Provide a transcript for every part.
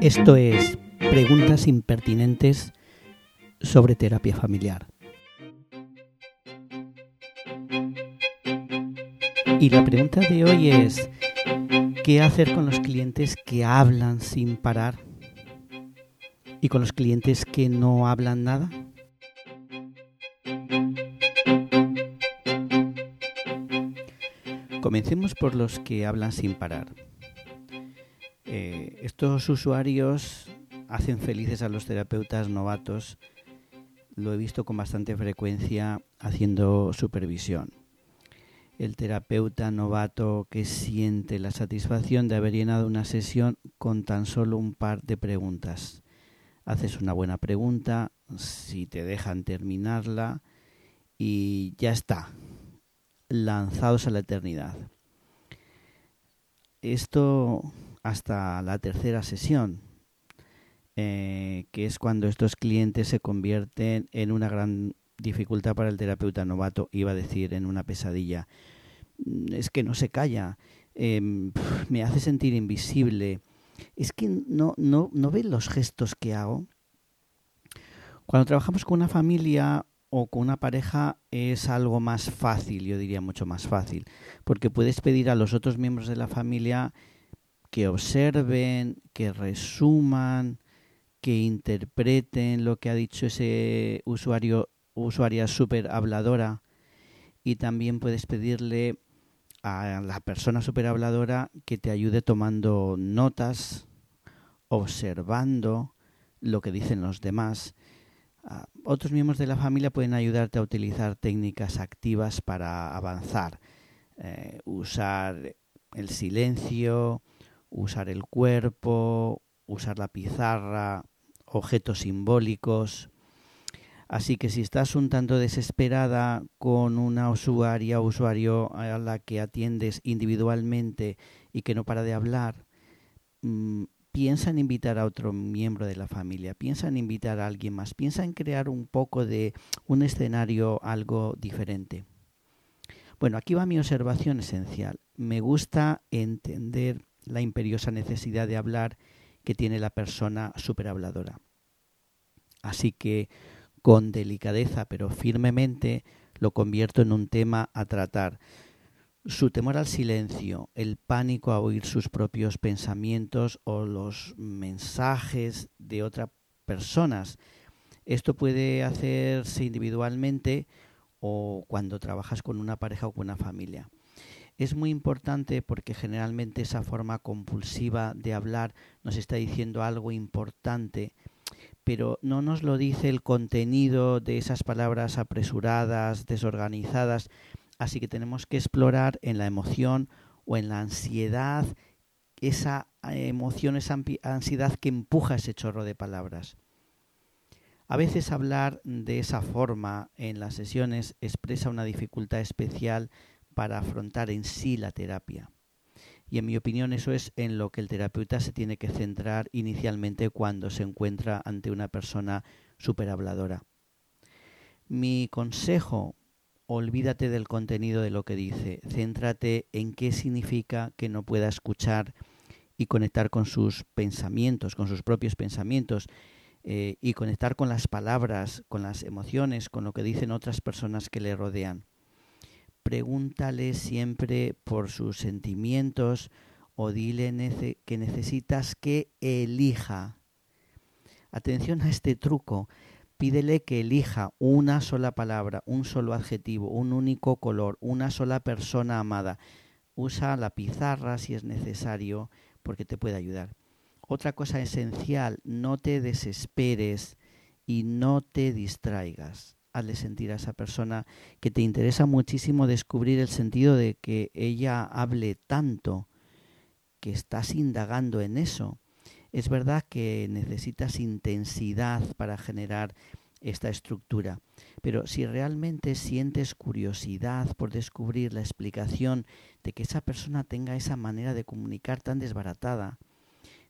Esto es Preguntas Impertinentes sobre Terapia Familiar. Y la pregunta de hoy es, ¿qué hacer con los clientes que hablan sin parar? ¿Y con los clientes que no hablan nada? Comencemos por los que hablan sin parar. Eh, estos usuarios hacen felices a los terapeutas novatos. Lo he visto con bastante frecuencia haciendo supervisión. El terapeuta novato que siente la satisfacción de haber llenado una sesión con tan solo un par de preguntas. Haces una buena pregunta, si te dejan terminarla y ya está, lanzados a la eternidad. Esto hasta la tercera sesión, eh, que es cuando estos clientes se convierten en una gran dificultad para el terapeuta novato, iba a decir en una pesadilla. Mm, es que no se calla, em, me hace sentir invisible. Es que no, no, no ven los gestos que hago. Cuando trabajamos con una familia o con una pareja es algo más fácil, yo diría mucho más fácil, porque puedes pedir a los otros miembros de la familia que observen, que resuman, que interpreten lo que ha dicho ese usuario, usuaria super habladora y también puedes pedirle a la persona super habladora que te ayude tomando notas, observando lo que dicen los demás Ah, otros miembros de la familia pueden ayudarte a utilizar técnicas activas para avanzar. Eh, usar el silencio, usar el cuerpo, usar la pizarra, objetos simbólicos. Así que si estás un tanto desesperada con una usuaria o usuario a la que atiendes individualmente y que no para de hablar, mm, piensa en invitar a otro miembro de la familia, piensa en invitar a alguien más, piensa en crear un poco de un escenario algo diferente. Bueno, aquí va mi observación esencial. Me gusta entender la imperiosa necesidad de hablar que tiene la persona superhabladora. Así que con delicadeza pero firmemente lo convierto en un tema a tratar su temor al silencio, el pánico a oír sus propios pensamientos o los mensajes de otras personas. Esto puede hacerse individualmente o cuando trabajas con una pareja o con una familia. Es muy importante porque generalmente esa forma compulsiva de hablar nos está diciendo algo importante, pero no nos lo dice el contenido de esas palabras apresuradas, desorganizadas, Así que tenemos que explorar en la emoción o en la ansiedad, esa emoción, esa ansiedad que empuja ese chorro de palabras. A veces hablar de esa forma en las sesiones expresa una dificultad especial para afrontar en sí la terapia. Y en mi opinión eso es en lo que el terapeuta se tiene que centrar inicialmente cuando se encuentra ante una persona superhabladora. Mi consejo olvídate del contenido de lo que dice, céntrate en qué significa que no pueda escuchar y conectar con sus pensamientos, con sus propios pensamientos, eh, y conectar con las palabras, con las emociones, con lo que dicen otras personas que le rodean. Pregúntale siempre por sus sentimientos o dile que necesitas que elija. Atención a este truco pídele que elija una sola palabra, un solo adjetivo, un único color, una sola persona amada. Usa la pizarra si es necesario porque te puede ayudar. Otra cosa esencial, no te desesperes y no te distraigas. Hazle sentir a esa persona que te interesa muchísimo descubrir el sentido de que ella hable tanto, que estás indagando en eso es verdad que necesitas intensidad para generar esta estructura, pero si realmente sientes curiosidad por descubrir la explicación de que esa persona tenga esa manera de comunicar tan desbaratada,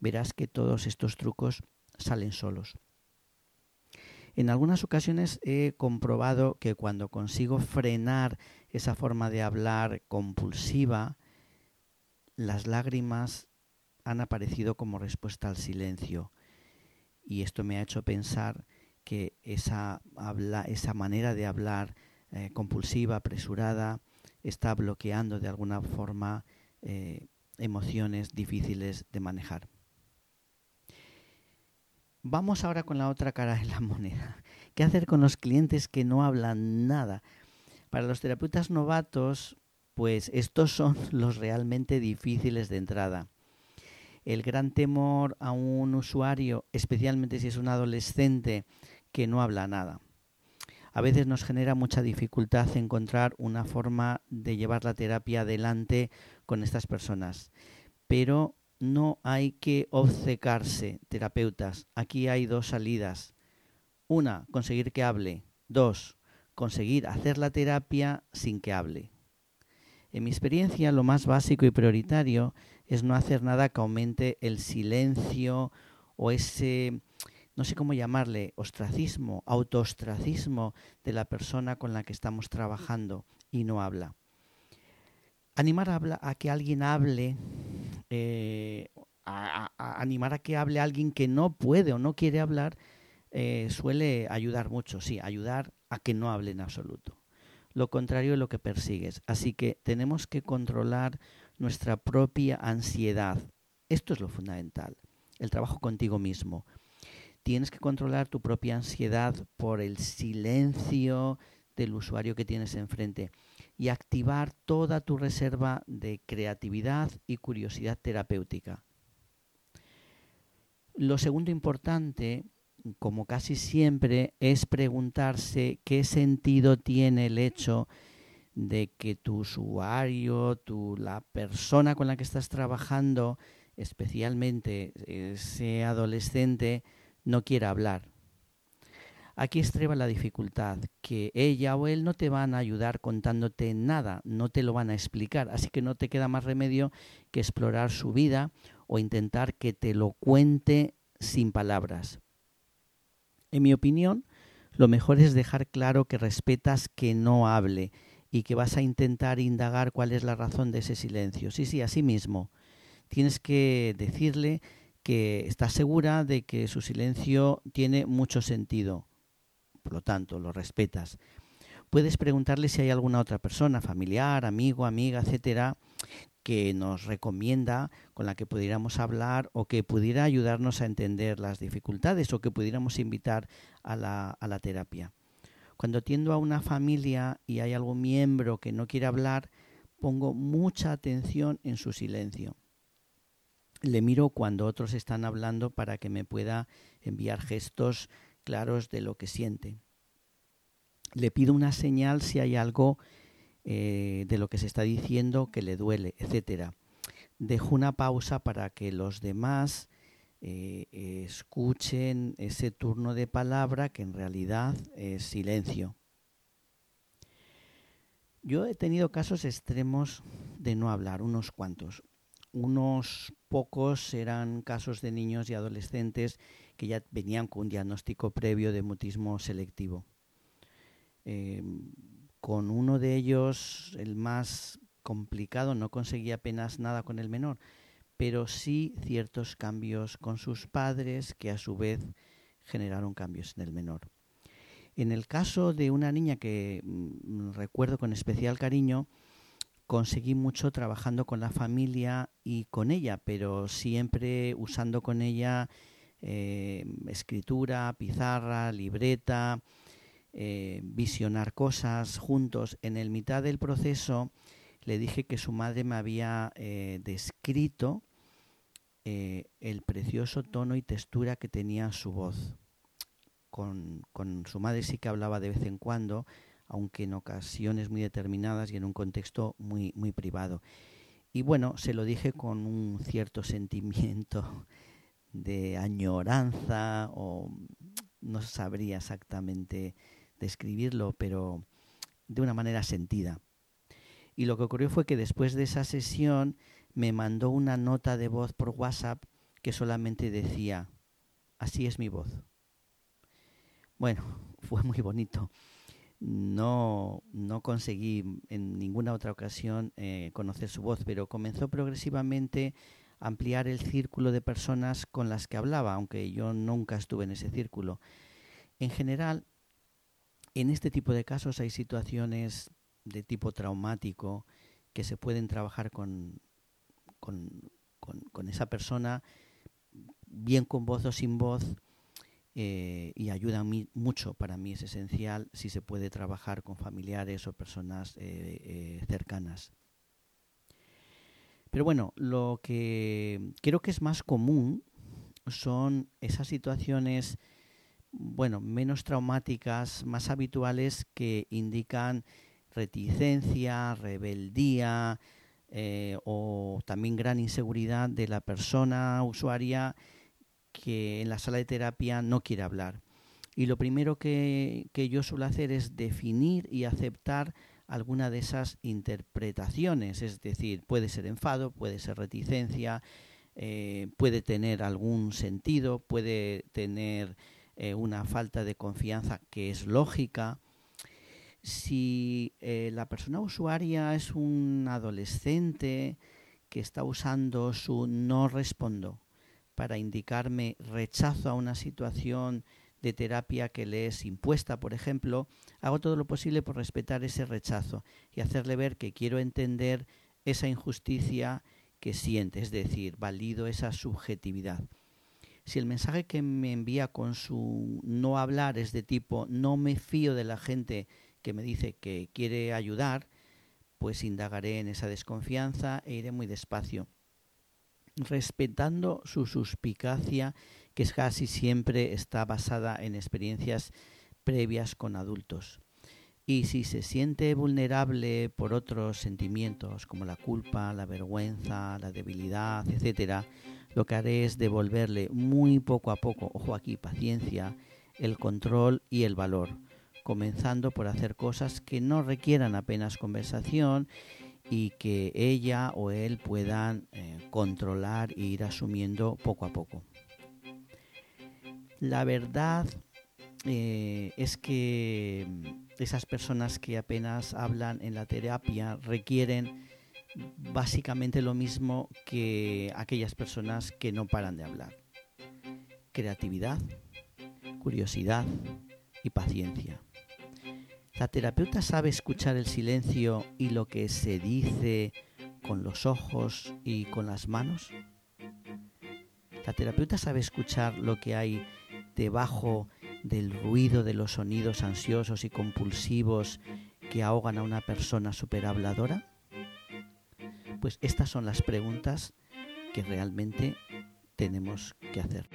verás que todos estos trucos salen solos. En algunas ocasiones he comprobado que cuando consigo frenar esa forma de hablar compulsiva, las lágrimas han aparecido como respuesta al silencio. Y esto me ha hecho pensar que esa, esa manera de hablar eh, compulsiva, apresurada, está bloqueando de alguna forma eh, emociones difíciles de manejar. Vamos ahora con la otra cara de la moneda. ¿Qué hacer con los clientes que no hablan nada? Para los terapeutas novatos, pues estos son los realmente difíciles de entrada. El gran temor a un usuario, especialmente si es un adolescente que no habla nada. A veces nos genera mucha dificultad encontrar una forma de llevar la terapia adelante con estas personas. Pero no hay que obcecarse, terapeutas. Aquí hay dos salidas. Una, conseguir que hable. Dos, conseguir hacer la terapia sin que hable. En mi experiencia, lo más básico y prioritario es no hacer nada que aumente el silencio o ese, no sé cómo llamarle, ostracismo, autoostracismo de la persona con la que estamos trabajando y no habla. Animar a, que alguien hable, eh, a, animar a que hable alguien que no puede o no quiere hablar, eh, suele ayudar mucho, sí, ayudar a que no hable en absoluto lo contrario de lo que persigues. Así que tenemos que controlar nuestra propia ansiedad. Esto es lo fundamental, el trabajo contigo mismo. Tienes que controlar tu propia ansiedad por el silencio del usuario que tienes enfrente y activar toda tu reserva de creatividad y curiosidad terapéutica. Lo segundo importante como casi siempre, es preguntarse qué sentido tiene el hecho de que tu usuario, tu, la persona con la que estás trabajando, especialmente ese adolescente, no quiera hablar. Aquí estreba la dificultad, que ella o él no te van a ayudar contándote nada, no te lo van a explicar, así que no te queda más remedio que explorar su vida o intentar que te lo cuente sin palabras. En mi opinión, lo mejor es dejar claro que respetas que no hable y que vas a intentar indagar cuál es la razón de ese silencio. Sí, sí, así mismo. Tienes que decirle que estás segura de que su silencio tiene mucho sentido. Por lo tanto, lo respetas. Puedes preguntarle si hay alguna otra persona, familiar, amigo, amiga, etcétera, que nos recomienda, con la que pudiéramos hablar o que pudiera ayudarnos a entender las dificultades o que pudiéramos invitar a la, a la terapia. Cuando atiendo a una familia y hay algún miembro que no quiere hablar, pongo mucha atención en su silencio. Le miro cuando otros están hablando para que me pueda enviar gestos claros de lo que siente. Le pido una señal si hay algo eh, de lo que se está diciendo que le duele, etcétera. Dejo una pausa para que los demás eh, escuchen ese turno de palabra que en realidad es silencio. Yo he tenido casos extremos de no hablar, unos cuantos. Unos pocos eran casos de niños y adolescentes que ya venían con un diagnóstico previo de mutismo selectivo. Eh, con uno de ellos, el más complicado, no conseguía apenas nada con el menor, pero sí ciertos cambios con sus padres que a su vez generaron cambios en el menor. En el caso de una niña que mm, recuerdo con especial cariño, conseguí mucho trabajando con la familia y con ella, pero siempre usando con ella eh, escritura, pizarra, libreta, eh, visionar cosas juntos. En el mitad del proceso le dije que su madre me había eh, descrito el precioso tono y textura que tenía su voz. Con, con su madre sí que hablaba de vez en cuando, aunque en ocasiones muy determinadas y en un contexto muy, muy privado. Y bueno, se lo dije con un cierto sentimiento de añoranza o no sabría exactamente describirlo, pero de una manera sentida. Y lo que ocurrió fue que después de esa sesión me mandó una nota de voz por WhatsApp que solamente decía, así es mi voz. Bueno, fue muy bonito. No, no conseguí en ninguna otra ocasión eh, conocer su voz, pero comenzó progresivamente ampliar el círculo de personas con las que hablaba, aunque yo nunca estuve en ese círculo. En general, en este tipo de casos hay situaciones de tipo traumático que se pueden trabajar con, con, con, esa persona, bien con voz o sin voz, eh, y ayuda mucho, para mí es esencial si se puede trabajar con familiares o personas eh, eh, cercanas. Pero bueno, lo que creo que es más común son esas situaciones, bueno, menos traumáticas, más habituales que indican reticencia, rebeldía eh, o también gran inseguridad de la persona usuaria que en la sala de terapia no quiere hablar. Y lo primero que, que yo suelo hacer es definir y aceptar alguna de esas interpretaciones, es decir, puede ser enfado, puede ser reticencia, eh, puede tener algún sentido, puede tener eh, una falta de confianza que es lógica. Si eh, la persona usuaria es un adolescente que está usando su no respondo para indicarme rechazo a una situación de terapia que le es impuesta, por ejemplo, hago todo lo posible por respetar ese rechazo y hacerle ver que quiero entender esa injusticia que siente, es decir, valido esa subjetividad. Si el mensaje que me envía con su no hablar es de tipo no me fío de la gente que me dice que quiere ayudar, pues indagaré en esa desconfianza e iré muy despacio, respetando su suspicacia que casi siempre está basada en experiencias previas con adultos. Y si se siente vulnerable por otros sentimientos como la culpa, la vergüenza, la debilidad, etc., lo que haré es devolverle muy poco a poco, ojo aquí, paciencia, el control y el valor, comenzando por hacer cosas que no requieran apenas conversación y que ella o él puedan eh, controlar e ir asumiendo poco a poco. La verdad eh, es que esas personas que apenas hablan en la terapia requieren básicamente lo mismo que aquellas personas que no paran de hablar. Creatividad, curiosidad y paciencia. ¿La terapeuta sabe escuchar el silencio y lo que se dice con los ojos y con las manos? ¿La terapeuta sabe escuchar lo que hay debajo del ruido de los sonidos ansiosos y compulsivos que ahogan a una persona superhabladora? Pues estas son las preguntas que realmente tenemos que hacer.